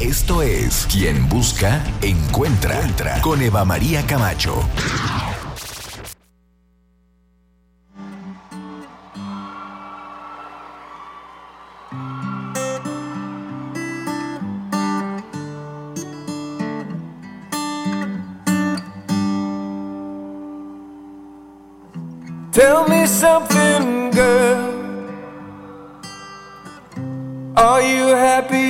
Esto es Quien Busca, Encuentra, con Eva María Camacho. Tell me something, girl. Are you happy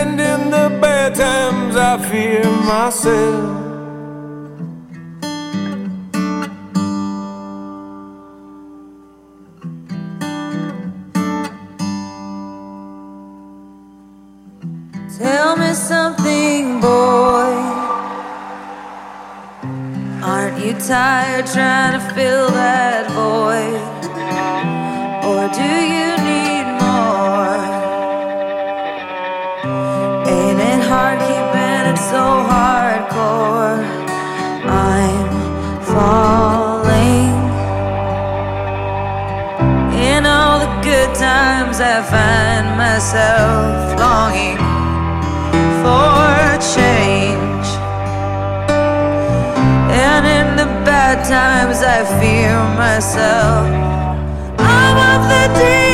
And in the bad times, I fear myself. Tell me something, boy. Aren't you tired trying to fill that void? Or do you so hardcore? I'm falling. In all the good times, I find myself longing for change. And in the bad times, I fear myself. I'm of the deep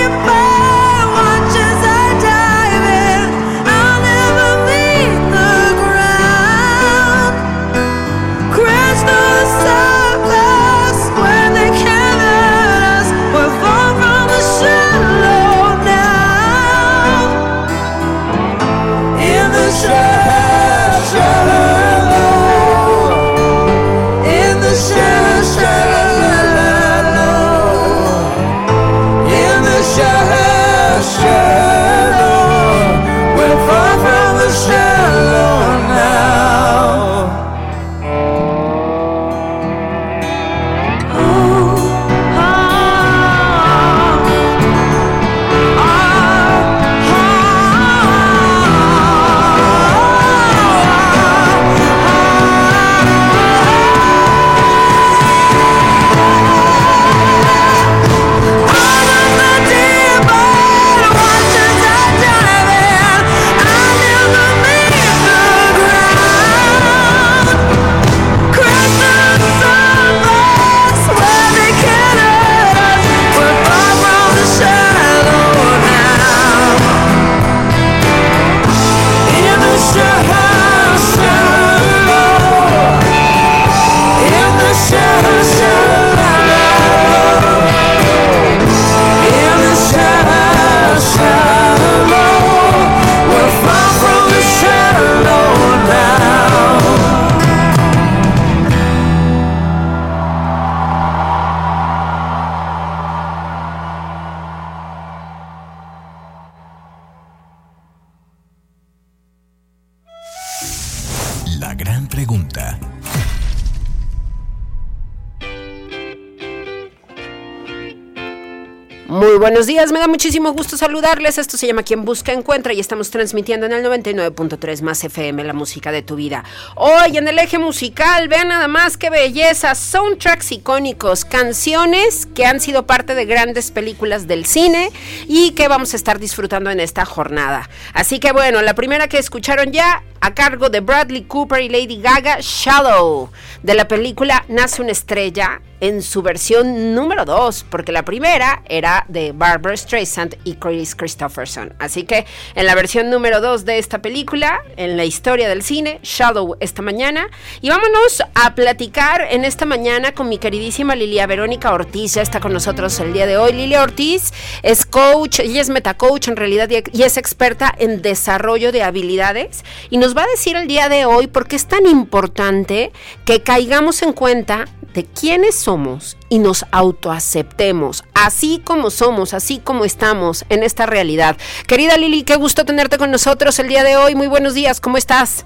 buenos días, me da muchísimo gusto saludarles. Esto se llama Quien Busca Encuentra y estamos transmitiendo en el 99.3 más FM, la música de tu vida. Hoy en el eje musical, vean nada más qué belleza, soundtracks icónicos, canciones que han sido parte de grandes películas del cine y que vamos a estar disfrutando en esta jornada. Así que bueno, la primera que escucharon ya a cargo de Bradley Cooper y Lady Gaga, Shallow, de la película Nace una estrella en su versión número 2, porque la primera era de Barbara Streisand y Chris Christopherson. Así que en la versión número 2 de esta película, en la historia del cine, Shadow esta mañana. Y vámonos a platicar en esta mañana con mi queridísima Lilia Verónica Ortiz. Ya está con nosotros el día de hoy. Lilia Ortiz es coach, ella es metacoach en realidad y es experta en desarrollo de habilidades. Y nos va a decir el día de hoy por qué es tan importante que caigamos en cuenta de quiénes somos y nos autoaceptemos, así como somos, así como estamos en esta realidad. Querida Lili, qué gusto tenerte con nosotros el día de hoy. Muy buenos días, ¿cómo estás?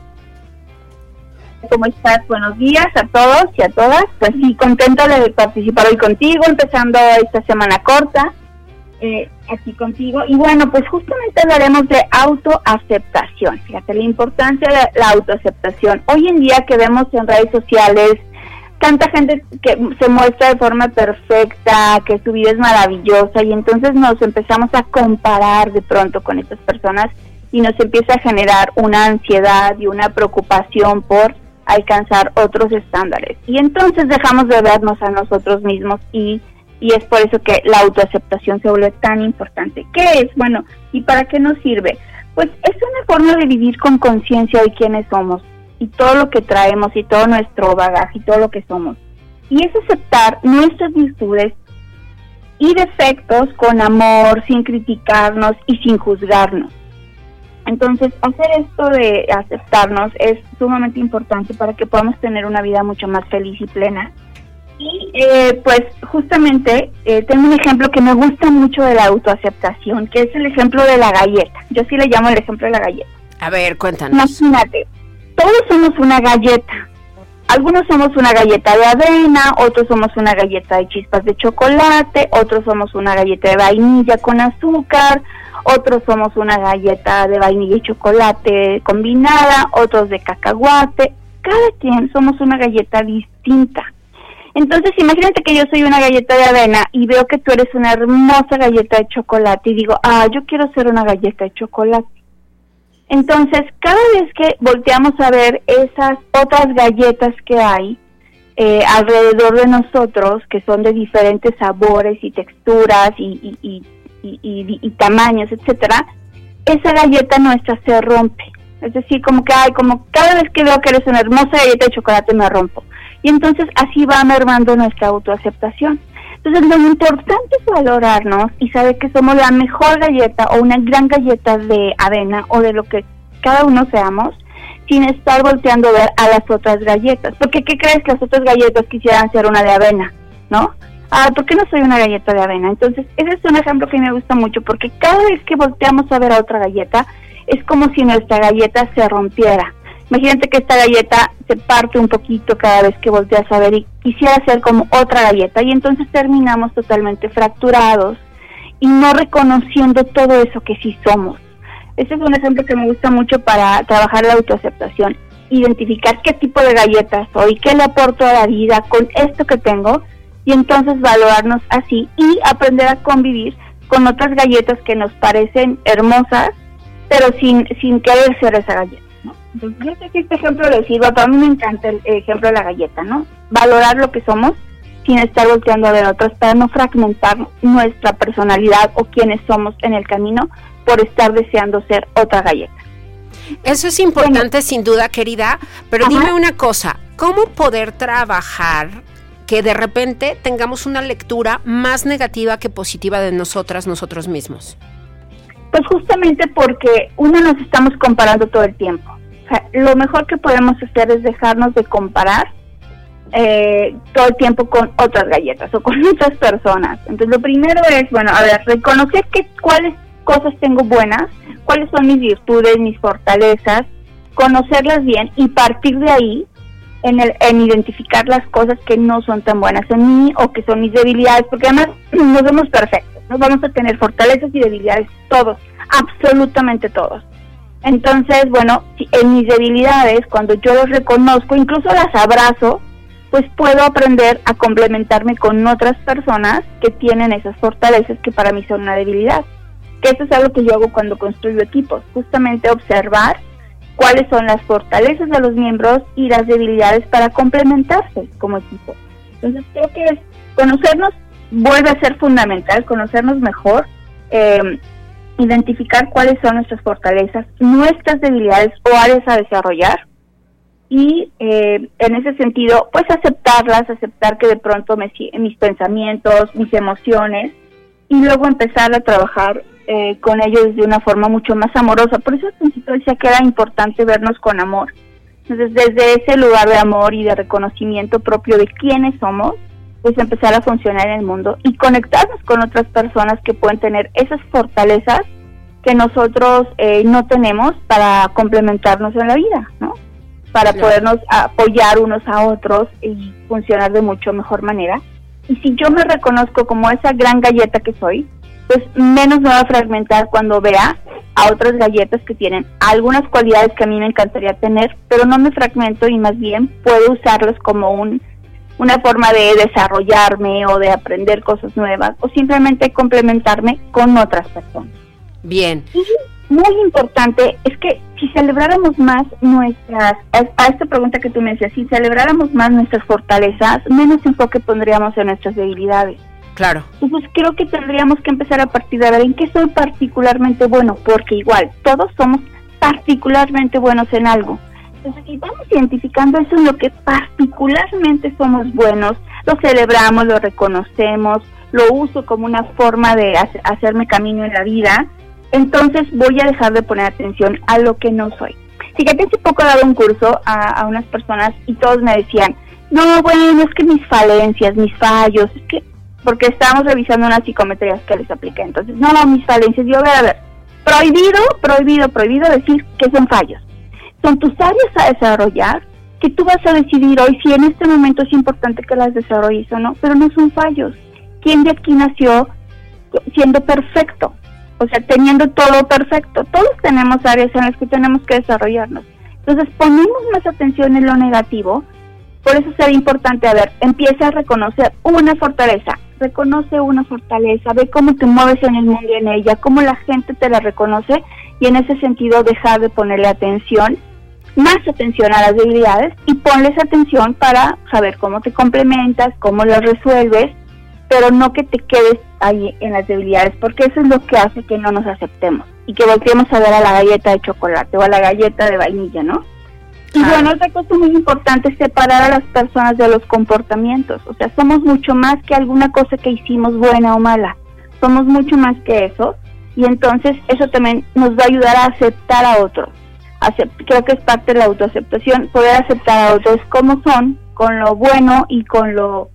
¿Cómo estás? Buenos días a todos y a todas. Pues sí, contenta de participar hoy contigo, empezando esta semana corta eh, aquí contigo. Y bueno, pues justamente hablaremos de autoaceptación. Fíjate la importancia de la autoaceptación. Hoy en día que vemos en redes sociales tanta gente que se muestra de forma perfecta, que su vida es maravillosa y entonces nos empezamos a comparar de pronto con estas personas y nos empieza a generar una ansiedad y una preocupación por alcanzar otros estándares. Y entonces dejamos de vernos a nosotros mismos y, y es por eso que la autoaceptación se vuelve tan importante. ¿Qué es? Bueno, ¿y para qué nos sirve? Pues es una forma de vivir con conciencia de quiénes somos y todo lo que traemos y todo nuestro bagaje y todo lo que somos. Y es aceptar nuestras virtudes y defectos con amor, sin criticarnos y sin juzgarnos. Entonces, hacer esto de aceptarnos es sumamente importante para que podamos tener una vida mucho más feliz y plena. Y eh, pues justamente eh, tengo un ejemplo que me gusta mucho de la autoaceptación, que es el ejemplo de la galleta. Yo sí le llamo el ejemplo de la galleta. A ver, cuéntanos. Imagínate, todos somos una galleta. Algunos somos una galleta de avena, otros somos una galleta de chispas de chocolate, otros somos una galleta de vainilla con azúcar, otros somos una galleta de vainilla y chocolate combinada, otros de cacahuate. Cada quien somos una galleta distinta. Entonces, imagínate que yo soy una galleta de avena y veo que tú eres una hermosa galleta de chocolate y digo, ah, yo quiero ser una galleta de chocolate. Entonces, cada vez que volteamos a ver esas otras galletas que hay eh, alrededor de nosotros, que son de diferentes sabores y texturas y, tamaños, etcétera, esa galleta nuestra se rompe. Es decir, como que hay, como cada vez que veo que eres una hermosa galleta de chocolate me rompo. Y entonces así va mermando nuestra autoaceptación. Entonces lo importante es valorarnos y saber que somos la mejor galleta o una gran galleta de avena o de lo que cada uno seamos sin estar volteando a ver a las otras galletas. Porque ¿qué crees que las otras galletas quisieran ser una de avena? ¿No? Ah, ¿por qué no soy una galleta de avena? Entonces, ese es un ejemplo que me gusta mucho porque cada vez que volteamos a ver a otra galleta es como si nuestra galleta se rompiera Imagínate que esta galleta se parte un poquito cada vez que volteas a ver y quisiera ser como otra galleta y entonces terminamos totalmente fracturados y no reconociendo todo eso que sí somos. Este es un ejemplo que me gusta mucho para trabajar la autoaceptación, identificar qué tipo de galletas soy, qué le aporto a la vida con esto que tengo y entonces valorarnos así y aprender a convivir con otras galletas que nos parecen hermosas, pero sin, sin querer ser esa galleta. Entonces, yo sé que este ejemplo le sirva, pero a mí me encanta el ejemplo de la galleta, ¿no? Valorar lo que somos sin estar volteando a ver otros para no fragmentar nuestra personalidad o quienes somos en el camino por estar deseando ser otra galleta. Eso es importante sin duda, querida, pero dime una cosa, ¿cómo poder trabajar que de repente tengamos una lectura más negativa que positiva de nosotras, nosotros mismos? Pues justamente porque uno nos estamos comparando todo el tiempo lo mejor que podemos hacer es dejarnos de comparar eh, todo el tiempo con otras galletas o con otras personas. Entonces, lo primero es, bueno, a ver, reconocer que, cuáles cosas tengo buenas, cuáles son mis virtudes, mis fortalezas, conocerlas bien y partir de ahí en, el, en identificar las cosas que no son tan buenas en mí o que son mis debilidades, porque además no somos perfectos, no vamos a tener fortalezas y debilidades todos, absolutamente todos. Entonces, bueno, en mis debilidades, cuando yo los reconozco, incluso las abrazo, pues puedo aprender a complementarme con otras personas que tienen esas fortalezas que para mí son una debilidad. Que eso es algo que yo hago cuando construyo equipos, justamente observar cuáles son las fortalezas de los miembros y las debilidades para complementarse como equipo. Entonces creo que conocernos vuelve a ser fundamental, conocernos mejor, eh, identificar cuáles son nuestras fortalezas, nuestras debilidades o áreas a desarrollar y eh, en ese sentido, pues aceptarlas, aceptar que de pronto me, mis pensamientos, mis emociones y luego empezar a trabajar eh, con ellos de una forma mucho más amorosa. Por eso al principio decía que era importante vernos con amor. Entonces, desde ese lugar de amor y de reconocimiento propio de quiénes somos, pues empezar a funcionar en el mundo y conectarnos con otras personas que pueden tener esas fortalezas que nosotros eh, no tenemos para complementarnos en la vida, ¿no? Para podernos apoyar unos a otros y funcionar de mucho mejor manera. Y si yo me reconozco como esa gran galleta que soy, pues menos me va a fragmentar cuando vea a otras galletas que tienen algunas cualidades que a mí me encantaría tener, pero no me fragmento y más bien puedo usarlos como un una forma de desarrollarme o de aprender cosas nuevas o simplemente complementarme con otras personas. Bien. Y muy importante es que si celebráramos más nuestras, a esta pregunta que tú me decías, si celebráramos más nuestras fortalezas, menos enfoque pondríamos en nuestras debilidades. Claro. Entonces creo que tendríamos que empezar a partir de ver en qué soy particularmente bueno, porque igual todos somos particularmente buenos en algo. Entonces, si vamos identificando eso en lo que particularmente somos buenos, lo celebramos, lo reconocemos, lo uso como una forma de hacerme camino en la vida, entonces voy a dejar de poner atención a lo que no soy. Fíjate, hace poco he dado un curso a, unas personas y todos me decían, no, bueno, es que mis falencias, mis fallos, es que, porque estábamos revisando unas psicometrías que les apliqué, entonces, no, mis falencias, yo, ver, a ver, prohibido, prohibido, prohibido decir que son fallos son tus áreas a desarrollar que tú vas a decidir hoy si en este momento es importante que las desarrolles o no, pero no son fallos. ¿Quién de aquí nació siendo perfecto? O sea, teniendo todo perfecto. Todos tenemos áreas en las que tenemos que desarrollarnos. Entonces, ponemos más atención en lo negativo. Por eso será importante, a ver, empieza a reconocer una fortaleza. Reconoce una fortaleza, ve cómo te mueves en el mundo y en ella, cómo la gente te la reconoce y en ese sentido dejar de ponerle atención más atención a las debilidades y ponles atención para saber cómo te complementas, cómo las resuelves, pero no que te quedes ahí en las debilidades, porque eso es lo que hace que no nos aceptemos y que volteemos a ver a la galleta de chocolate o a la galleta de vainilla, ¿no? Y bueno, otra cosa muy importante es separar a las personas de los comportamientos. O sea, somos mucho más que alguna cosa que hicimos buena o mala. Somos mucho más que eso. Y entonces eso también nos va a ayudar a aceptar a otros creo que es parte de la autoaceptación, poder aceptar a otros como son, con lo bueno y con lo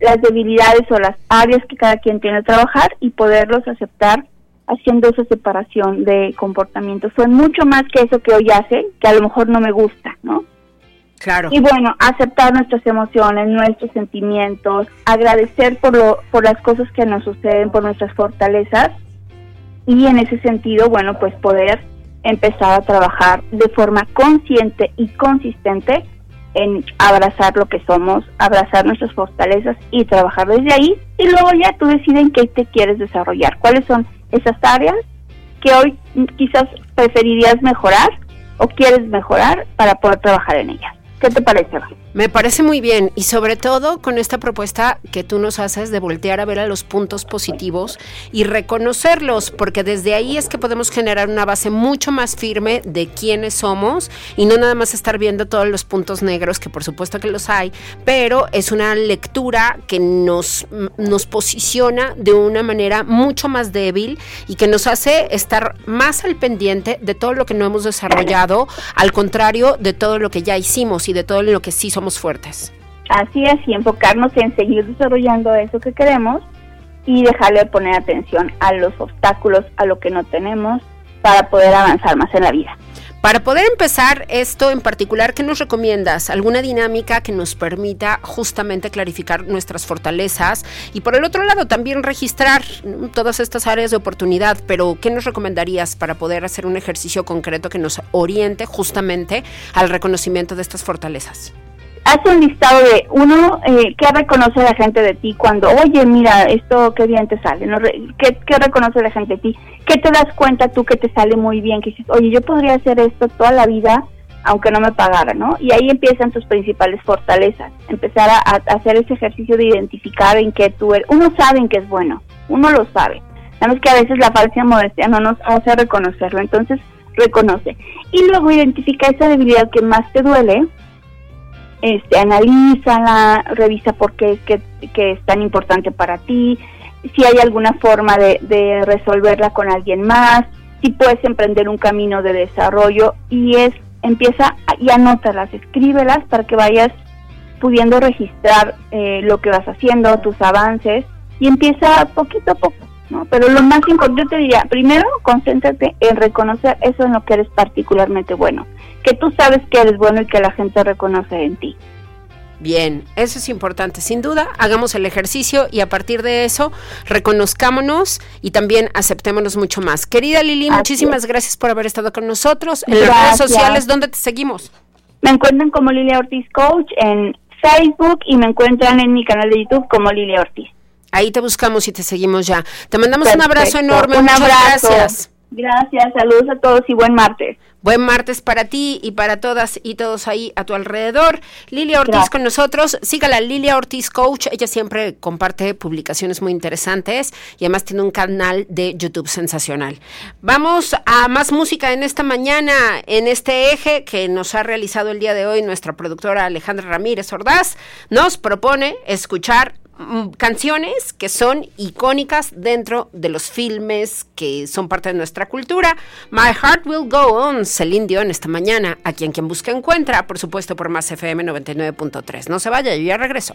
las debilidades o las áreas que cada quien tiene que trabajar y poderlos aceptar haciendo esa separación de comportamientos. Fue mucho más que eso que hoy hace, que a lo mejor no me gusta, ¿no? Claro. Y bueno, aceptar nuestras emociones, nuestros sentimientos, agradecer por, lo, por las cosas que nos suceden, por nuestras fortalezas y en ese sentido, bueno, pues poder empezar a trabajar de forma consciente y consistente en abrazar lo que somos, abrazar nuestras fortalezas y trabajar desde ahí y luego ya tú decides en qué te quieres desarrollar, cuáles son esas áreas que hoy quizás preferirías mejorar o quieres mejorar para poder trabajar en ellas. ¿Qué te parece? Me parece muy bien y sobre todo con esta propuesta que tú nos haces de voltear a ver a los puntos positivos y reconocerlos, porque desde ahí es que podemos generar una base mucho más firme de quiénes somos y no nada más estar viendo todos los puntos negros, que por supuesto que los hay, pero es una lectura que nos, nos posiciona de una manera mucho más débil y que nos hace estar más al pendiente de todo lo que no hemos desarrollado, al contrario de todo lo que ya hicimos y de todo lo que sí somos fuertes. Así es, y enfocarnos en seguir desarrollando eso que queremos y dejarle de poner atención a los obstáculos, a lo que no tenemos, para poder avanzar más en la vida. Para poder empezar esto en particular, ¿qué nos recomiendas? ¿Alguna dinámica que nos permita justamente clarificar nuestras fortalezas? Y por el otro lado, también registrar todas estas áreas de oportunidad, pero ¿qué nos recomendarías para poder hacer un ejercicio concreto que nos oriente justamente al reconocimiento de estas fortalezas? Haz un listado de uno, eh, ¿qué reconoce la gente de ti cuando, oye, mira, esto qué bien te sale? ¿no? ¿Qué, ¿Qué, reconoce la gente de ti? ¿Qué te das cuenta tú que te sale muy bien? Que dices, oye, yo podría hacer esto toda la vida aunque no me pagara, ¿no? Y ahí empiezan tus principales fortalezas, empezar a, hacer ese ejercicio de identificar en qué tú eres. Uno sabe en qué es bueno, uno lo sabe. Nada más que a veces la falsa modestia no nos hace reconocerlo, entonces reconoce. Y luego identifica esa debilidad que más te duele, este, analízala, revisa por qué es que, es tan importante para ti, si hay alguna forma de, de resolverla con alguien más, si puedes emprender un camino de desarrollo y es empieza y anótalas, escríbelas para que vayas pudiendo registrar eh, lo que vas haciendo, tus avances y empieza poquito a poco, ¿no? Pero lo más importante yo te diría, primero concéntrate en reconocer eso en lo que eres particularmente bueno, que tú sabes que eres bueno y que la gente reconoce en ti. Bien, eso es importante, sin duda. Hagamos el ejercicio y a partir de eso reconozcámonos y también aceptémonos mucho más. Querida Lili, Así muchísimas es. gracias por haber estado con nosotros. En las redes sociales, ¿dónde te seguimos? Me encuentran como Lilia Ortiz Coach en Facebook y me encuentran en mi canal de YouTube como Lilia Ortiz. Ahí te buscamos y te seguimos ya. Te mandamos un abrazo enorme. Un Muchas abrazo. gracias. Gracias, saludos a todos y buen martes. Buen martes para ti y para todas y todos ahí a tu alrededor. Lilia Ortiz Gracias. con nosotros. Sígala, Lilia Ortiz Coach. Ella siempre comparte publicaciones muy interesantes y además tiene un canal de YouTube sensacional. Vamos a más música en esta mañana, en este eje que nos ha realizado el día de hoy nuestra productora Alejandra Ramírez Ordaz. Nos propone escuchar canciones que son icónicas dentro de los filmes que son parte de nuestra cultura. My Heart Will Go On, Celine Dion esta mañana, a quien quien busca encuentra, por supuesto por más FM 99.3. No se vaya, yo ya regreso.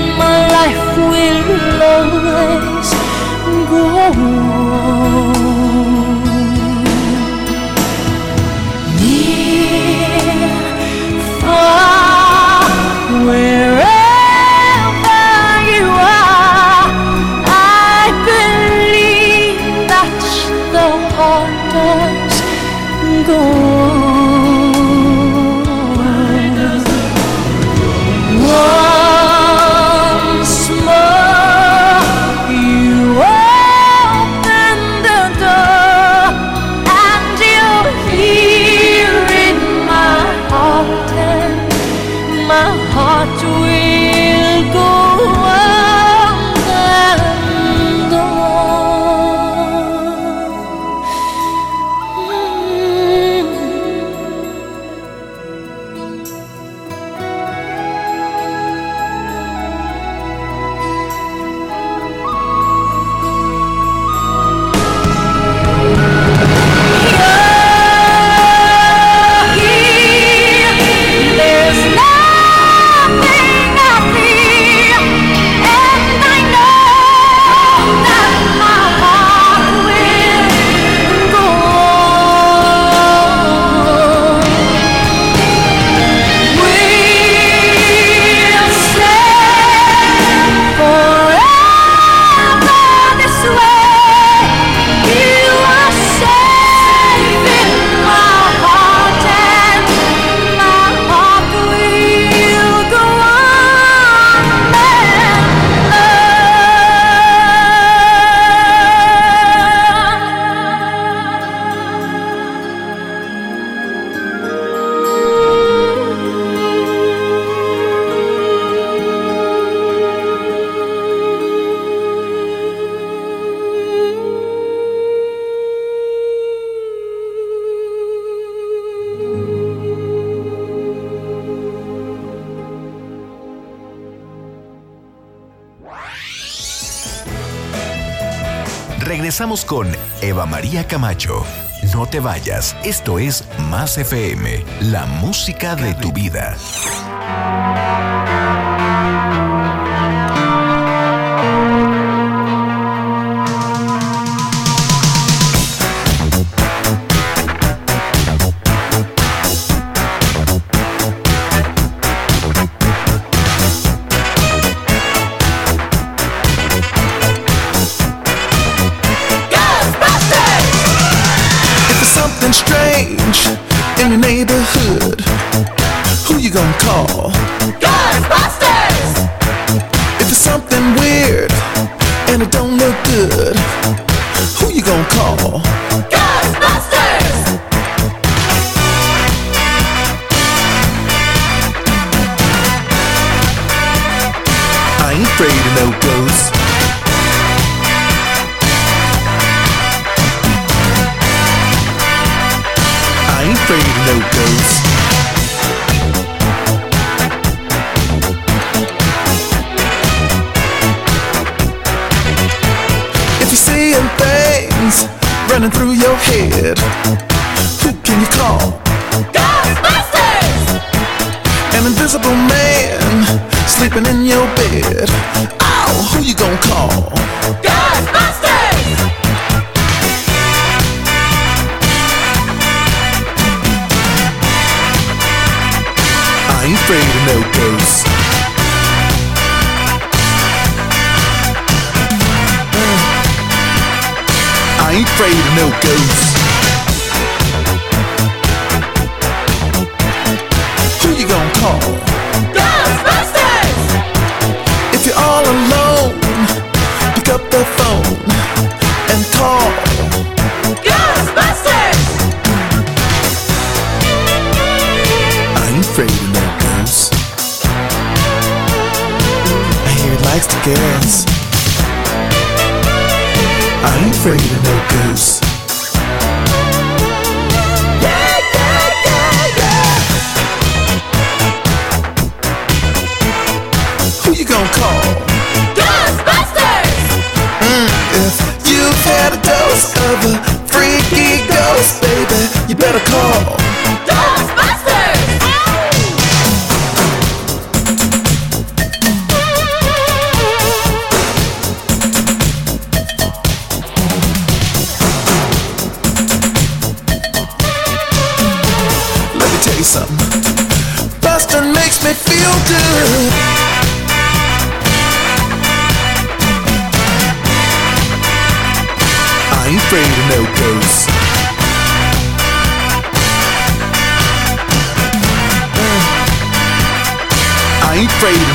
my life will always go on. Near, Camacho. No te vayas, esto es Más FM, la música de tu vida. Strange in your neighborhood, who you gonna call? It likes to gas. I ain't afraid of no ghosts. Who you gonna call? Ghostbusters! Mm, if you've had a dose of a freaky ghost, baby, you better call.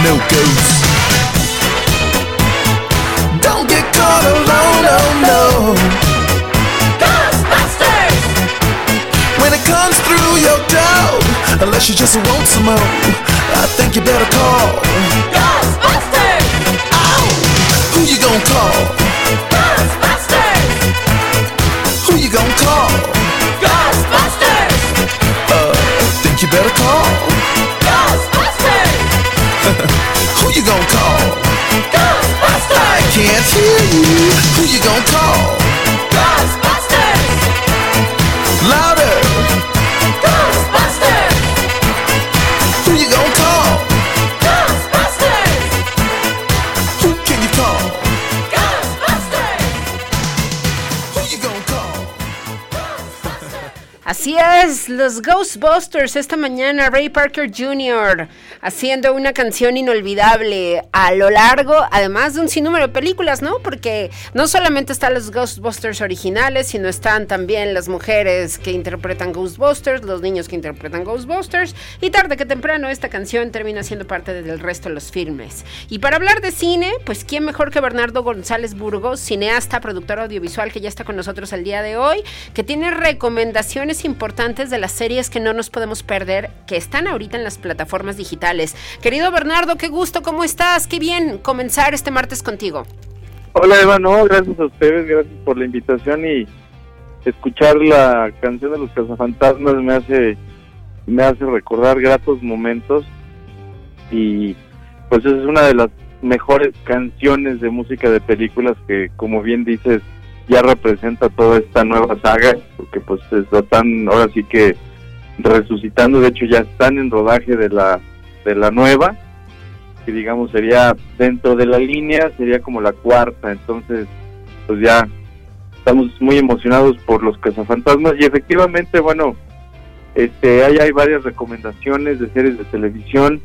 No ghosts. Don't get caught alone, oh no. Ghostbusters! When it comes through your door, unless you just want some more, I think you better call. Ghostbusters! Ow! Who you gonna call? Ghostbusters! Who you gonna call? Ghostbusters! Uh, think you better call? Can't hear you. Who you gonna call? Los Ghostbusters esta mañana, Ray Parker Jr. haciendo una canción inolvidable a lo largo, además de un sinnúmero de películas, ¿no? Porque no solamente están los Ghostbusters originales, sino están también las mujeres que interpretan Ghostbusters, los niños que interpretan Ghostbusters, y tarde que temprano esta canción termina siendo parte del resto de los filmes. Y para hablar de cine, pues quién mejor que Bernardo González Burgos, cineasta, productor audiovisual que ya está con nosotros el día de hoy, que tiene recomendaciones importantes de las series que no nos podemos perder, que están ahorita en las plataformas digitales. Querido Bernardo, qué gusto, ¿cómo estás? Qué bien comenzar este martes contigo. Hola Eva, no, gracias a ustedes, gracias por la invitación y escuchar la canción de los cazafantasmas me hace me hace recordar gratos momentos y pues es una de las mejores canciones de música de películas que como bien dices ya representa toda esta nueva saga, porque pues están ahora sí que resucitando, de hecho ya están en rodaje de la, de la nueva, que digamos sería dentro de la línea, sería como la cuarta, entonces pues ya estamos muy emocionados por los cazafantasmas y efectivamente, bueno, este, hay, hay varias recomendaciones de series de televisión.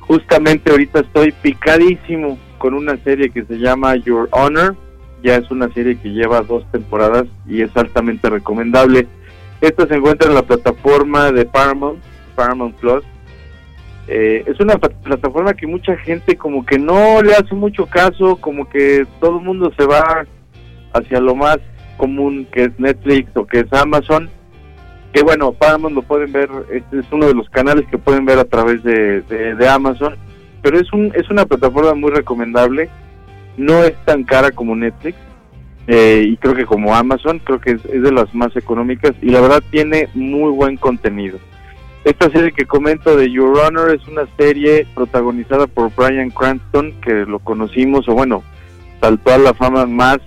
Justamente ahorita estoy picadísimo con una serie que se llama Your Honor. Ya es una serie que lleva dos temporadas y es altamente recomendable. Esta se encuentra en la plataforma de Paramount, Paramount Plus. Eh, es una plataforma que mucha gente como que no le hace mucho caso, como que todo el mundo se va hacia lo más común que es Netflix o que es Amazon que bueno, Paramount lo pueden ver, este es uno de los canales que pueden ver a través de, de, Amazon, pero es, un, es una plataforma muy recomendable, no es tan cara como Netflix, eh, y creo que como Amazon, creo que es, de las más económicas, y la verdad tiene muy buen contenido. Esta serie que comento de Your Honor es una serie protagonizada por Brian Cranston, que lo conocimos, o bueno, saltó a la fama más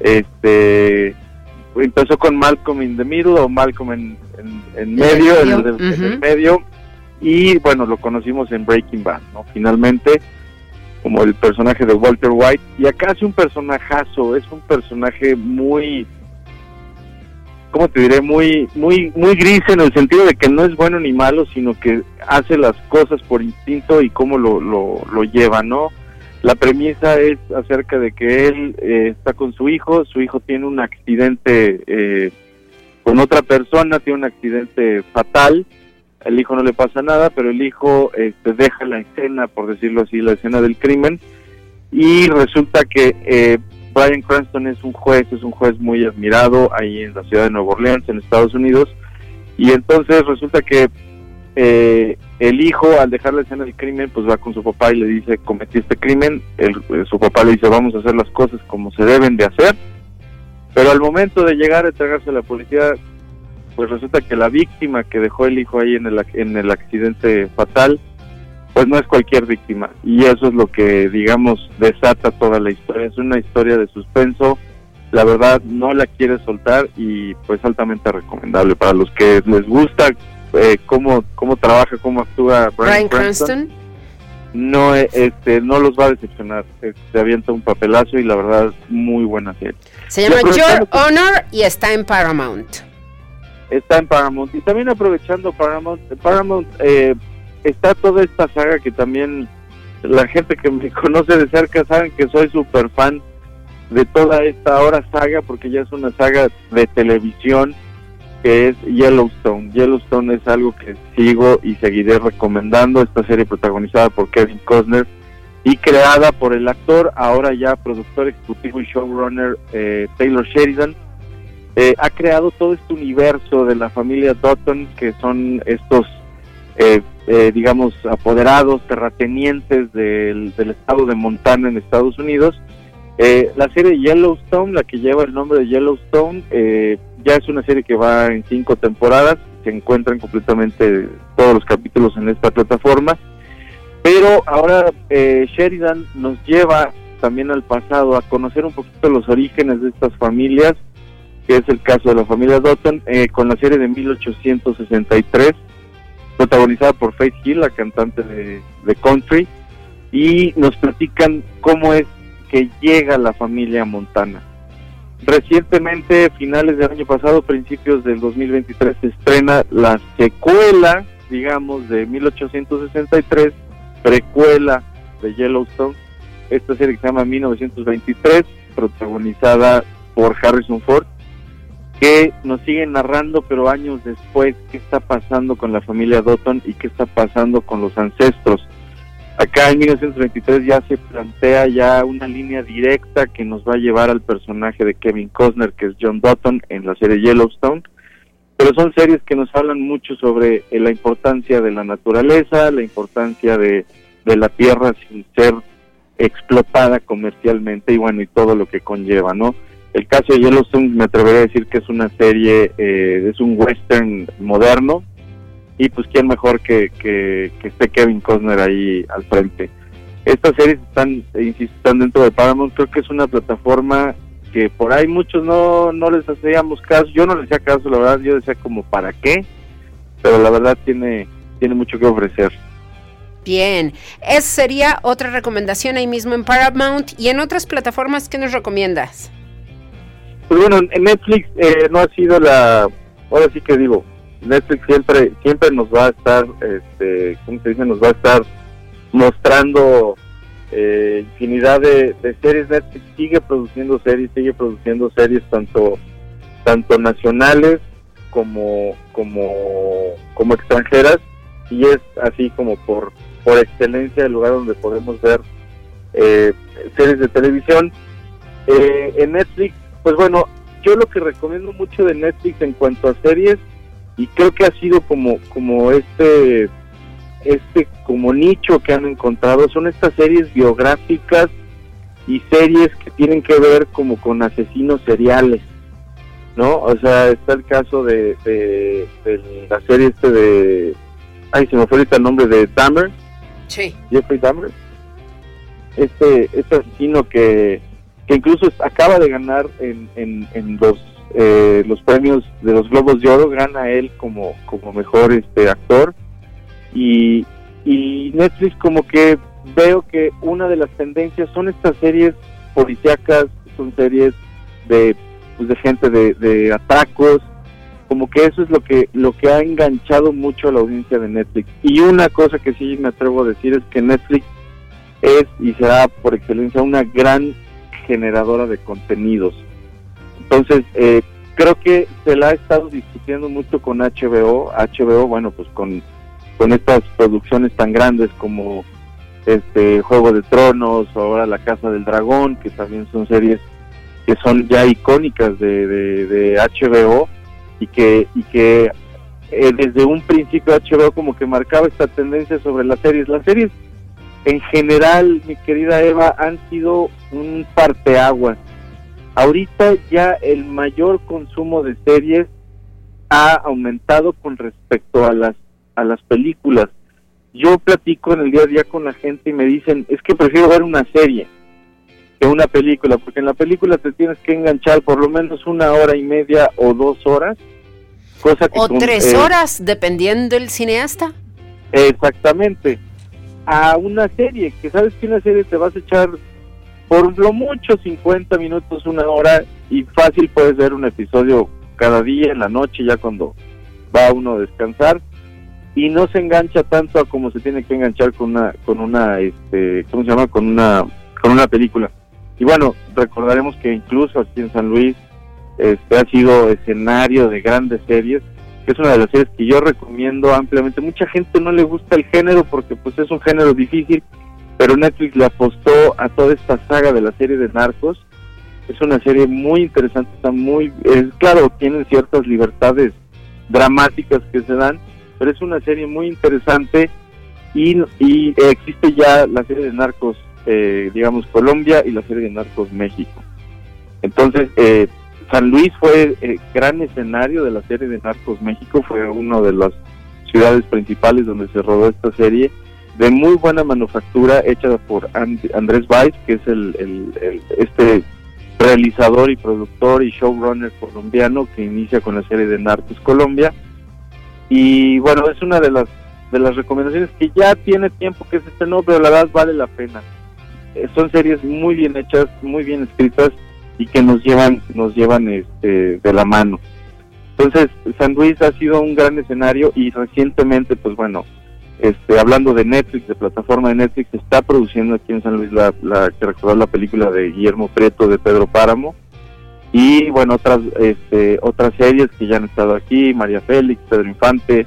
este empezó con Malcolm in the Middle o Malcolm en, en, medio, en el, medio, y bueno, lo conocimos en Breaking Bad, ¿no? Finalmente, como el personaje de Walter White, y acá hace un personajazo, es un personaje muy, ¿cómo te diré? Muy, muy, muy gris en el sentido de que no es bueno ni malo, sino que hace las cosas por instinto y cómo lo, lo, lo lleva, ¿no? La premisa es acerca de que él eh, está con su hijo, su hijo tiene un accidente eh, con otra persona, tiene un accidente fatal, el hijo no le pasa nada, pero el hijo este, deja la escena, por decirlo así, la escena del crimen, y resulta que eh, Brian Cranston es un juez, es un juez muy admirado ahí en la ciudad de Nueva Orleans, en Estados Unidos, y entonces resulta que eh, el hijo al dejar la escena del crimen pues va con su papá y le dice cometí este crimen el, eh, su papá le dice vamos a hacer las cosas como se deben de hacer pero al momento de llegar a entregarse a la policía pues resulta que la víctima que dejó el hijo ahí en el, en el accidente fatal pues no es cualquier víctima y eso es lo que digamos desata toda la historia es una historia de suspenso la verdad no la quiere soltar y pues altamente recomendable para los que les gusta eh, cómo, cómo trabaja, cómo actúa Brian, Cranston, no, eh, este, no los va a decepcionar. Se avienta un papelazo y la verdad, muy buena serie. Se llama Your Honor y está en Paramount. Está en Paramount. Y también aprovechando Paramount, Paramount eh, está toda esta saga que también la gente que me conoce de cerca saben que soy súper fan de toda esta ahora saga porque ya es una saga de televisión que es Yellowstone. Yellowstone es algo que sigo y seguiré recomendando, esta serie protagonizada por Kevin Costner y creada por el actor, ahora ya productor ejecutivo y showrunner eh, Taylor Sheridan. Eh, ha creado todo este universo de la familia Dutton, que son estos, eh, digamos, apoderados, terratenientes del, del estado de Montana en Estados Unidos, eh, la serie Yellowstone, la que lleva el nombre de Yellowstone, eh, ya es una serie que va en cinco temporadas, se encuentran completamente todos los capítulos en esta plataforma, pero ahora eh, Sheridan nos lleva también al pasado a conocer un poquito los orígenes de estas familias, que es el caso de la familia Dutton, con la serie de 1863, protagonizada por Faith Hill, la cantante de, de country, y nos platican cómo es que llega la familia Montana. Recientemente, finales del año pasado, principios del 2023, se estrena la secuela, digamos, de 1863, precuela de Yellowstone, esta serie que se llama 1923, protagonizada por Harrison Ford, que nos sigue narrando, pero años después, qué está pasando con la familia Dotton y qué está pasando con los ancestros Acá en 1923 ya se plantea ya una línea directa que nos va a llevar al personaje de Kevin Costner, que es John Dutton, en la serie Yellowstone. Pero son series que nos hablan mucho sobre eh, la importancia de la naturaleza, la importancia de, la tierra sin ser explotada comercialmente y bueno, y todo lo que conlleva, ¿no? El caso de Yellowstone me atrevería a decir que es una serie, eh, es un western moderno, y pues quién mejor que, que, esté Kevin Costner ahí al frente. Estas series están, insisto, están dentro de Paramount, creo que es una plataforma que por ahí muchos no, no les hacíamos caso, yo no les hacía caso, la verdad, yo decía como para qué, pero la verdad tiene, tiene mucho que ofrecer. Bien, esa sería otra recomendación ahí mismo en Paramount y en otras plataformas, ¿qué nos recomiendas? Pues bueno, en Netflix eh, no ha sido la, ahora sí que digo, Netflix siempre siempre nos va a estar, este, ¿cómo se dice? Nos va a estar mostrando eh, infinidad de, de series. Netflix sigue produciendo series, sigue produciendo series tanto tanto nacionales como como como extranjeras y es así como por por excelencia el lugar donde podemos ver eh, series de televisión. Eh, en Netflix, pues bueno, yo lo que recomiendo mucho de Netflix en cuanto a series y creo que ha sido como como este este como nicho que han encontrado son estas series biográficas y series que tienen que ver como con asesinos seriales no o sea está el caso de, de, de la serie este de ay se me fue ahorita el nombre de Dahmer. Sí. Jeffrey Dahmer este este asesino que que incluso acaba de ganar en, en, en los eh, los premios de los Globos de Oro gana él como como mejor este actor. Y, y Netflix como que veo que una de las tendencias son estas series policíacas son series de pues de gente de, de atracos. Como que eso es lo que lo que ha enganchado mucho a la audiencia de Netflix. Y una cosa que sí me atrevo a decir es que Netflix es y será por excelencia una gran generadora de contenidos entonces, eh, creo que se la ha estado discutiendo mucho con HBO. HBO, bueno, pues con, con estas producciones tan grandes como este Juego de Tronos, o ahora La Casa del Dragón, que también son series que son ya icónicas de, de, de HBO y que, y que eh, desde un principio HBO como que marcaba esta tendencia sobre las series. Las series en general, mi querida Eva, han sido un parteaguas ahorita ya el mayor consumo de series ha aumentado con respecto a las a las películas. Yo platico en el día a día con la gente y me dicen, es que prefiero ver una serie que una película, porque en la película te tienes que enganchar por lo menos una hora y media o dos horas, cosa que O con- tres eh, horas, dependiendo del cineasta. Exactamente. A una serie, que sabes que una serie te vas a echar por lo mucho 50 minutos, una hora, y fácil puedes ver un episodio cada día en la noche, ya cuando va uno a descansar, y no se engancha tanto a como se tiene que enganchar con una, con una, este, ¿cómo se llama? Con una, con una película. Y bueno, recordaremos que incluso aquí en San Luis este, ha sido escenario de grandes series, es una de las series que yo recomiendo ampliamente. Mucha gente no le gusta el género porque pues es un género difícil, pero Netflix le apostó a toda esta saga de la serie de Narcos. Es una serie muy interesante, está muy, es claro, tienen ciertas libertades dramáticas que se dan, pero es una serie muy interesante y, y existe ya la serie de Narcos, eh, digamos, Colombia y la serie de Narcos México. Entonces, eh, San Luis fue eh, gran escenario de la serie de Narcos México, fue una de las ciudades principales donde se rodó esta serie, de muy buena manufactura, hecha por And- Andrés Valls, que es el- este realizador y productor y showrunner colombiano que inicia con la serie de Narcos Colombia. Y bueno, es una de las de las recomendaciones que ya tiene tiempo que se estrenó, pero la verdad vale la pena. Eh, son series muy bien hechas, muy bien escritas y que nos llevan nos llevan este de la mano. Entonces, San Luis ha sido un gran escenario y recientemente, pues bueno, este hablando de Netflix, de plataforma de Netflix, está produciendo aquí en San Luis la, la la película de Guillermo Prieto de Pedro Páramo y bueno otras este otras series que ya han estado aquí, María Félix, Pedro Infante,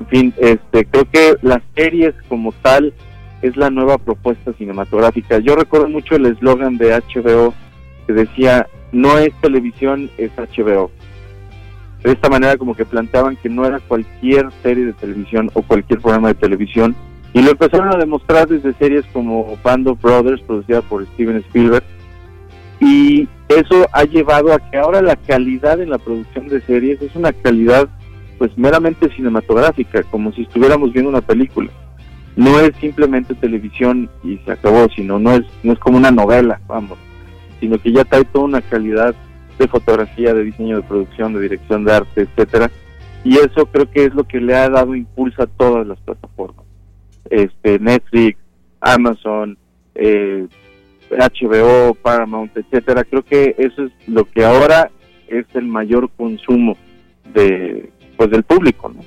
en fin, este creo que las series como tal es la nueva propuesta cinematográfica. Yo recuerdo mucho el eslogan de HBO decía no es televisión, es HBO. De esta manera como que planteaban que no era cualquier serie de televisión o cualquier programa de televisión y lo empezaron a demostrar desde series como Band of Brothers producida por Steven Spielberg y eso ha llevado a que ahora la calidad en la producción de series es una calidad pues meramente cinematográfica, como si estuviéramos viendo una película. No es simplemente televisión y se acabó, sino no es no es como una novela, vamos sino que ya trae toda una calidad de fotografía, de diseño de producción, de dirección de arte, etcétera. Y eso creo que es lo que le ha dado impulso a todas las plataformas. Este, Netflix, Amazon, eh, HBO, Paramount, etcétera. Creo que eso es lo que ahora es el mayor consumo de pues del público, ¿no?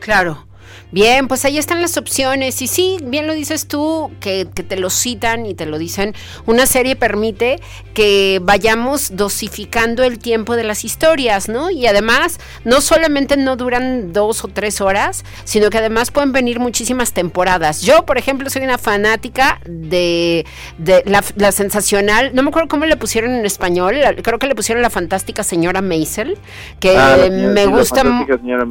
Claro. Bien, pues ahí están las opciones. Y sí, bien lo dices tú, que, que, te lo citan y te lo dicen. Una serie permite que vayamos dosificando el tiempo de las historias, ¿no? Y además, no solamente no duran dos o tres horas, sino que además pueden venir muchísimas temporadas. Yo, por ejemplo, soy una fanática de, de la, la, sensacional, no me acuerdo cómo le pusieron en español, creo que le pusieron la fantástica señora Maisel, que Ah, me gusta.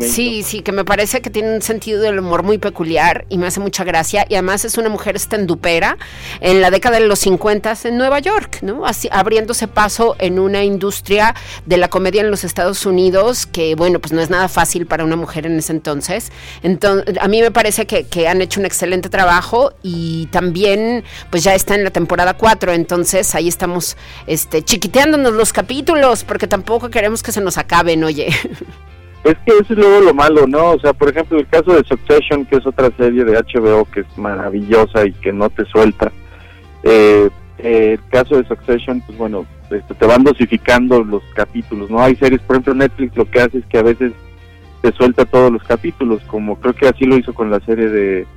Sí, sí, que me parece que tiene un sentido del humor muy peculiar y me hace mucha gracia. Y además es una mujer estendupera en la década de los 50 en Nueva York, ¿no? Así, abriéndose paso en una industria de la comedia en los Estados Unidos que, bueno, pues no es nada fácil para una mujer en ese entonces. Entonces, a mí me parece que, que han hecho un excelente trabajo y también, pues ya está en la temporada 4. Entonces ahí estamos este, chiquiteándonos los capítulos porque tampoco queremos que se nos acaben, oye. Es que eso es luego lo malo, ¿no? O sea, por ejemplo, el caso de Succession, que es otra serie de HBO que es maravillosa y que no te suelta. Eh, eh, el caso de Succession, pues bueno, este, te van dosificando los capítulos, ¿no? Hay series, por ejemplo, Netflix lo que hace es que a veces te suelta todos los capítulos, como creo que así lo hizo con la serie de,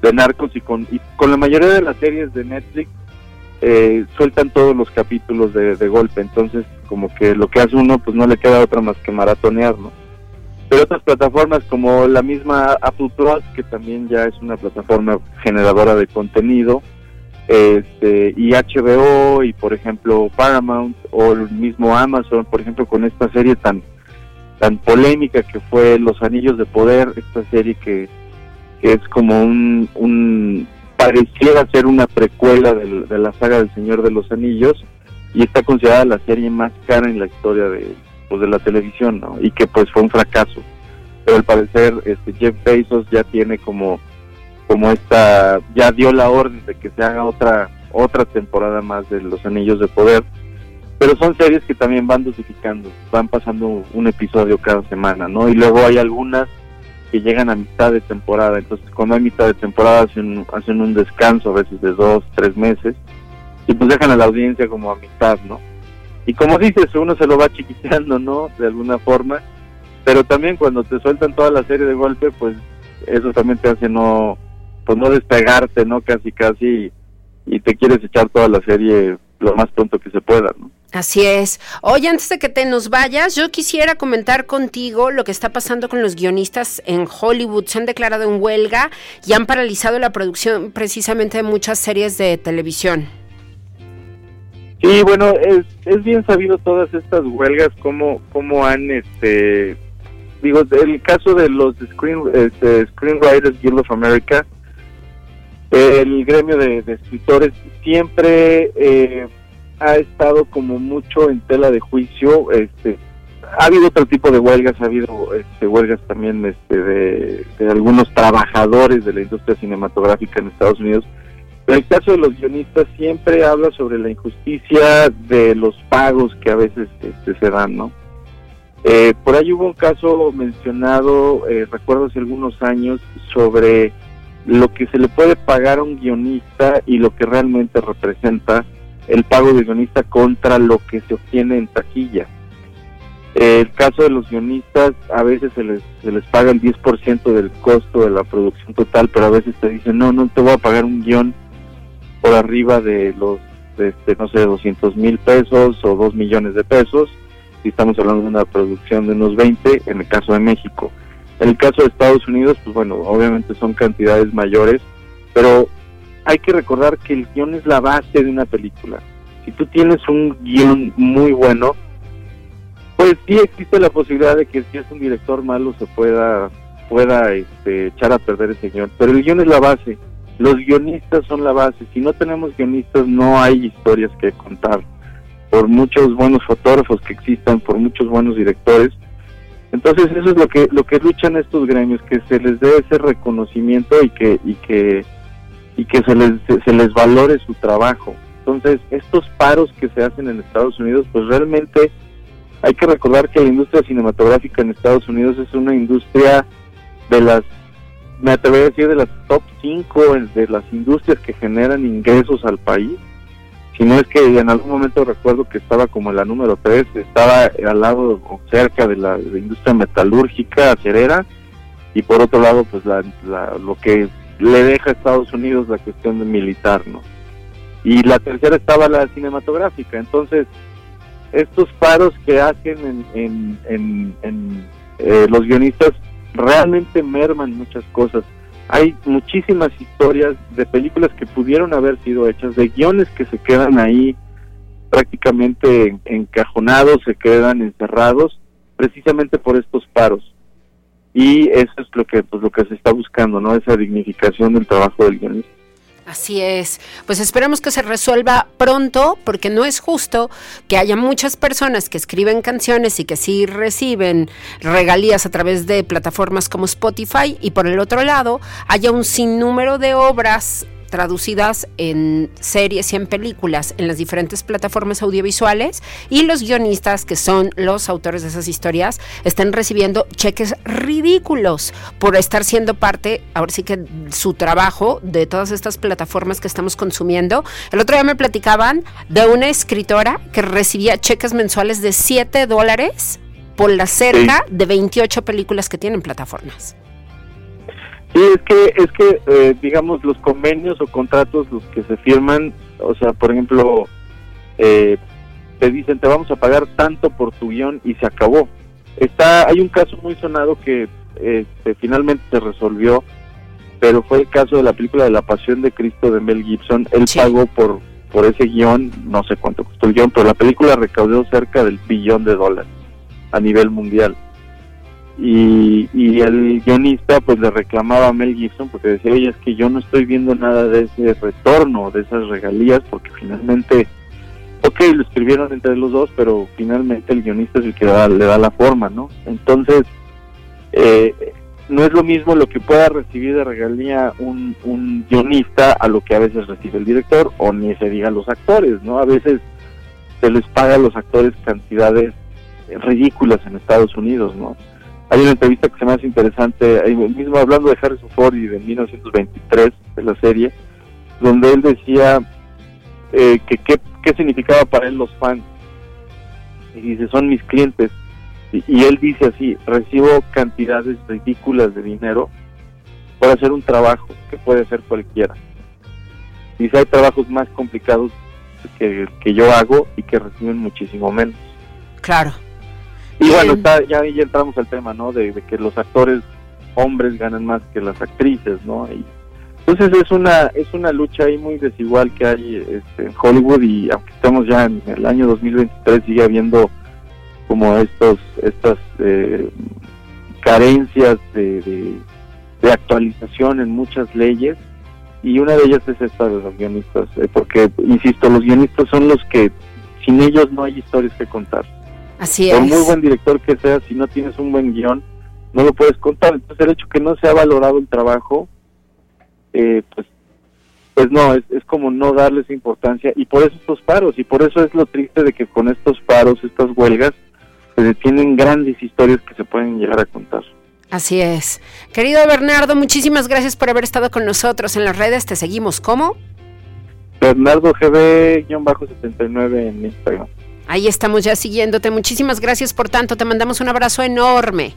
de Narcos y con, y con la mayoría de las series de Netflix. eh, sueltan todos los capítulos de, de golpe, entonces como que lo que hace uno pues no le queda otra más que maratonear, ¿no? Pero otras plataformas como la misma Apple Plus, que también ya es una plataforma generadora de contenido, este, y HBO y por ejemplo Paramount o el mismo Amazon, por ejemplo con esta serie tan tan polémica que fue Los Anillos de Poder, esta serie que, que es como un, un pareciera ser una precuela del- de la saga del Señor de los Anillos y está considerada la serie más cara en la historia de, pues, de la televisión, ¿no? Y que pues fue un fracaso. Pero al parecer este Jeff Bezos ya tiene como como esta ya dio la orden de que se haga otra otra temporada más de Los Anillos de Poder. Pero son series que también van dosificando, van pasando un episodio cada semana, ¿no? Y luego hay algunas que llegan a mitad de temporada, entonces cuando hay mitad de temporada hacen, hacen un descanso a veces de dos, tres meses y pues dejan a la audiencia como a mitad, ¿no? Y como dices, uno se lo va chiquiteando, ¿no? De alguna forma, pero también cuando te sueltan toda la serie de golpe, pues eso también te hace no, pues no despegarte, ¿no? Casi, casi, y, te quieres echar toda la serie lo más pronto que se pueda, ¿no? Así es. Oye, antes de que te nos vayas, yo quisiera comentar contigo lo que está pasando con los guionistas en Hollywood. Se han declarado en huelga y han paralizado la producción precisamente de muchas series de televisión. Sí, bueno, es, bien sabido todas estas huelgas, cómo, cómo han, este, digo, el caso de los screen, este, Screenwriters Guild of America, el gremio de, escritores siempre eh, ha estado como mucho en tela de juicio, este, ha habido otro tipo de huelgas, ha habido este, huelgas también este, de algunos trabajadores de la industria cinematográfica en Estados Unidos, el caso de los guionistas siempre habla sobre la injusticia de los pagos que a veces este, se dan, ¿no? Eh, por ahí hubo un caso mencionado, eh, recuerdo hace algunos años, sobre lo que se le puede pagar a un guionista y lo que realmente representa el pago de guionista contra lo que se obtiene en taquilla. El caso de los guionistas, a veces se les, se les paga el 10% del costo de la producción total, pero a veces te dicen, no, no te voy a pagar un guion por arriba de los, este, no sé, 200 mil pesos o 2 millones de pesos, si estamos hablando de una producción de unos 20, en el caso de México. En el caso de Estados Unidos, pues bueno, obviamente son cantidades mayores, pero hay que recordar que el guion es la base de una película. Si tú tienes un guion muy bueno, pues sí existe la posibilidad de que si es un director malo se pueda pueda este, echar a perder ese guion, pero el guion es la base, los guionistas son la base, si no tenemos guionistas no hay historias que contar, por muchos buenos fotógrafos que existan, por muchos buenos directores, entonces eso es lo que lo que luchan estos gremios, que se les dé ese reconocimiento y que y que y que se les se les valore su trabajo. Entonces, estos paros que se hacen en Estados Unidos, pues realmente hay que recordar que la industria cinematográfica en Estados Unidos es una industria de las, me atrevería a decir, de las top 5 de las industrias que generan ingresos al país. Si no es que en algún momento recuerdo que estaba como la número 3, estaba al lado o cerca de la, industria metalúrgica, acerera, y por otro lado, pues la, lo que le deja a Estados Unidos la cuestión de militar, ¿no? Y la tercera estaba la cinematográfica. Entonces, estos paros que hacen en, en, en- en, eh, los guionistas realmente merman muchas cosas. Hay muchísimas historias de películas que pudieron haber sido hechas, de guiones que se quedan ahí prácticamente en- encajonados, se quedan encerrados, precisamente por estos paros. Y eso es lo que pues lo que se está buscando, ¿no? Esa dignificación del trabajo del guionista. Así es. Pues esperemos que se resuelva pronto, porque no es justo que haya muchas personas que escriben canciones y que sí reciben regalías a través de plataformas como Spotify y por el otro lado haya un sinnúmero de obras traducidas en series y en películas en las diferentes plataformas audiovisuales y los guionistas que son los autores de esas historias están recibiendo cheques ridículos por estar siendo parte, ahora sí que su trabajo de todas estas plataformas que estamos consumiendo. El otro día me platicaban de una escritora que recibía cheques mensuales de 7 dólares por las cerca de 28 películas que tienen plataformas. Sí, es que, es que eh, digamos, los convenios o contratos, los que se firman, o sea, por ejemplo, eh, te dicen, te vamos a pagar tanto por tu guion y se acabó. Está, hay un caso muy sonado que este, finalmente se resolvió, pero fue el caso de la película de La Pasión de Cristo de Mel Gibson. Él Sí. pagó por, por ese guion, no sé cuánto costó el guion, pero la película recaudó cerca del billón de dólares a nivel mundial y, y el guionista pues le reclamaba a Mel Gibson porque decía, oye, es que yo no estoy viendo nada de ese retorno, de esas regalías, porque finalmente, ok, lo escribieron entre los dos, pero finalmente el guionista es el que da- le da la forma, ¿no? Entonces, eh, no es lo mismo lo que pueda recibir de regalía un, un guionista a lo que a veces recibe el director, o ni se diga los actores, ¿no? A veces se les paga a los actores cantidades ridículas en Estados Unidos, ¿no? Hay una entrevista que se me hace interesante, mismo hablando de Harrison Ford y de 1923, de la serie, donde él decía eh, que qué, significaba para él los fans. Y dice, son mis clientes. Y, él dice así, recibo cantidades ridículas de dinero por hacer un trabajo que puede hacer cualquiera. Dice, hay trabajos más complicados que, que yo hago y que reciben muchísimo menos. Claro. Y bueno, está, ya, entramos al tema, ¿no? De, de que los actores hombres ganan más que las actrices, ¿no? Y entonces es una es una lucha ahí muy desigual que hay este, en Hollywood y aunque estamos ya en el año 2023 sigue habiendo como estos estas eh, carencias de, de, de actualización en muchas leyes y una de ellas es esta de los guionistas, eh, porque insisto, los guionistas son los que sin ellos no hay historias que contar Así por es. muy buen director que seas, si no tienes un buen guion, no lo puedes contar. Entonces el hecho que no se ha valorado el trabajo, eh, pues, pues no, es, es como no darles importancia y por eso estos paros, y por eso es lo triste de que con estos paros, estas huelgas, se detienen grandes historias que se pueden llegar a contar. Así es. Querido Bernardo, muchísimas gracias por haber estado con nosotros en las redes. Te seguimos. ¿Cómo? Bernardo GB-79 en Instagram. Ahí estamos ya siguiéndote. Muchísimas gracias por tanto. Te mandamos un abrazo enorme.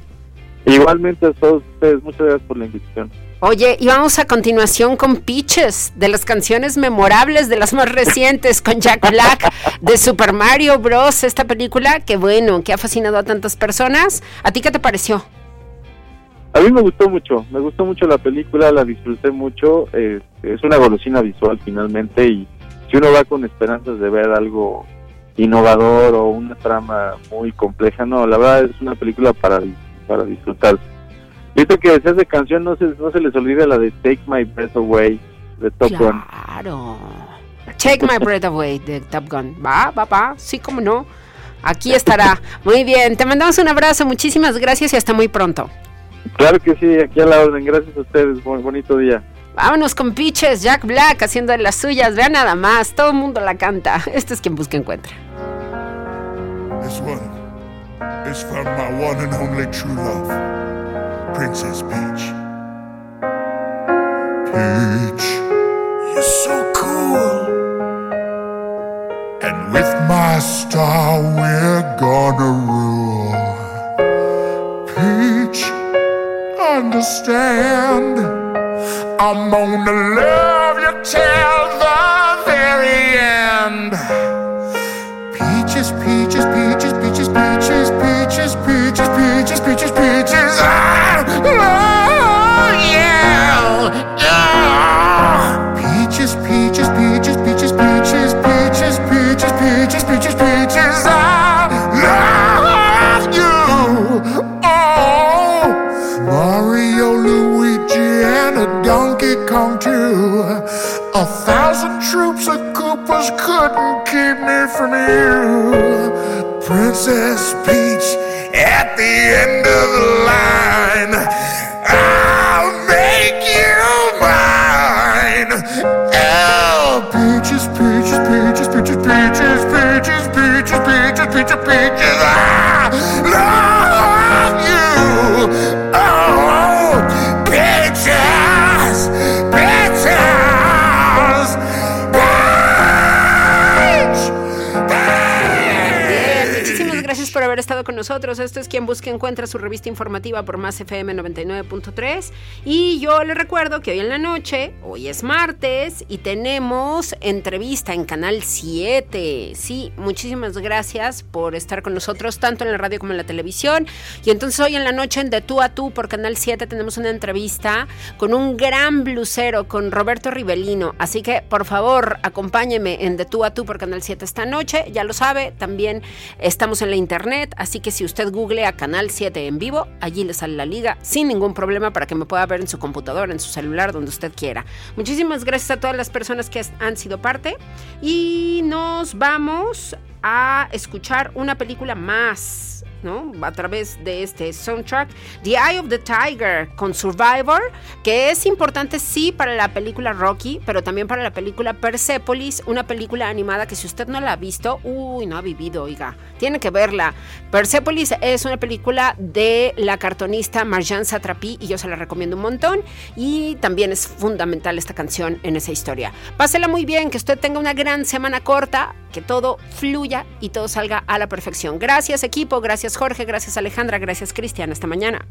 Igualmente a todos ustedes, muchas gracias por la invitación. Oye, y vamos a continuación con Pitches, de las canciones memorables, de las más recientes, con Jack Black, de Super Mario Bros. Esta película que, bueno, que ha fascinado a tantas personas. ¿A ti qué te pareció? A mí me gustó mucho, me gustó mucho la película, la disfruté mucho, eh, es una golosina visual finalmente y si uno va con esperanzas de ver algo innovador o una trama muy compleja, no, la verdad es una película para, para disfrutar. Viste que decías de canción, no se, no se les olvide la de Take My Breath Away de Top Gun. Claro. Take My Breath Away de Top Gun. Va, va, va. Sí, cómo no. Aquí estará. Muy bien. Te mandamos un abrazo. Muchísimas gracias y hasta muy pronto. Claro que sí, aquí a la orden, gracias a ustedes, buen, bonito día. Vámonos con Peaches, Jack Black haciendo las suyas. Vean nada más, todo el mundo la canta. Este es quien busca encuentra. This one is from my one and only true love, Princess Peach. Peach, you're so cool. And with my star, we're gonna rule. Peach, understand. I'm gonna love you till the very end. Peaches, peaches, peaches, peaches, peaches, peaches, peaches, peaches, peaches, peaches. I Princess Peach at the end haber estado con nosotros. Esto es quien busca encuentra su revista informativa por Más FM 99.3 y yo les recuerdo que hoy en la noche, hoy es martes y tenemos entrevista en Canal 7. Sí, muchísimas gracias por estar con nosotros tanto en la radio como en la televisión. Y entonces hoy en la noche en De tú a tú por Canal 7 tenemos una entrevista con un gran blusero con Roberto Rivelino. Así que por favor, acompáñeme en De tú a tú por Canal 7 esta noche. Ya lo sabe, también estamos en la internet, así que si usted googlea Canal 7 en vivo, allí le sale la liga sin ningún problema para que me pueda ver en su computadora, en su celular, donde usted quiera. Muchísimas gracias a todas las personas que han sido parte y nos vamos a escuchar una película más. ¿No? A través de este soundtrack, The Eye of the Tiger con Survivor, que es importante sí para la película Rocky, pero también para la película Persepolis, una película animada que si usted no la ha visto, uy, no ha vivido, oiga, tiene que verla. Persepolis es una película de la cartonista Marjane Satrapi y yo se la recomiendo un montón y también es fundamental esta canción en esa historia. Pásela muy bien, que usted tenga una gran semana corta, que todo fluya y todo salga a la perfección. Gracias equipo, gracias Jorge, gracias Alejandra, gracias Cristian, hasta mañana.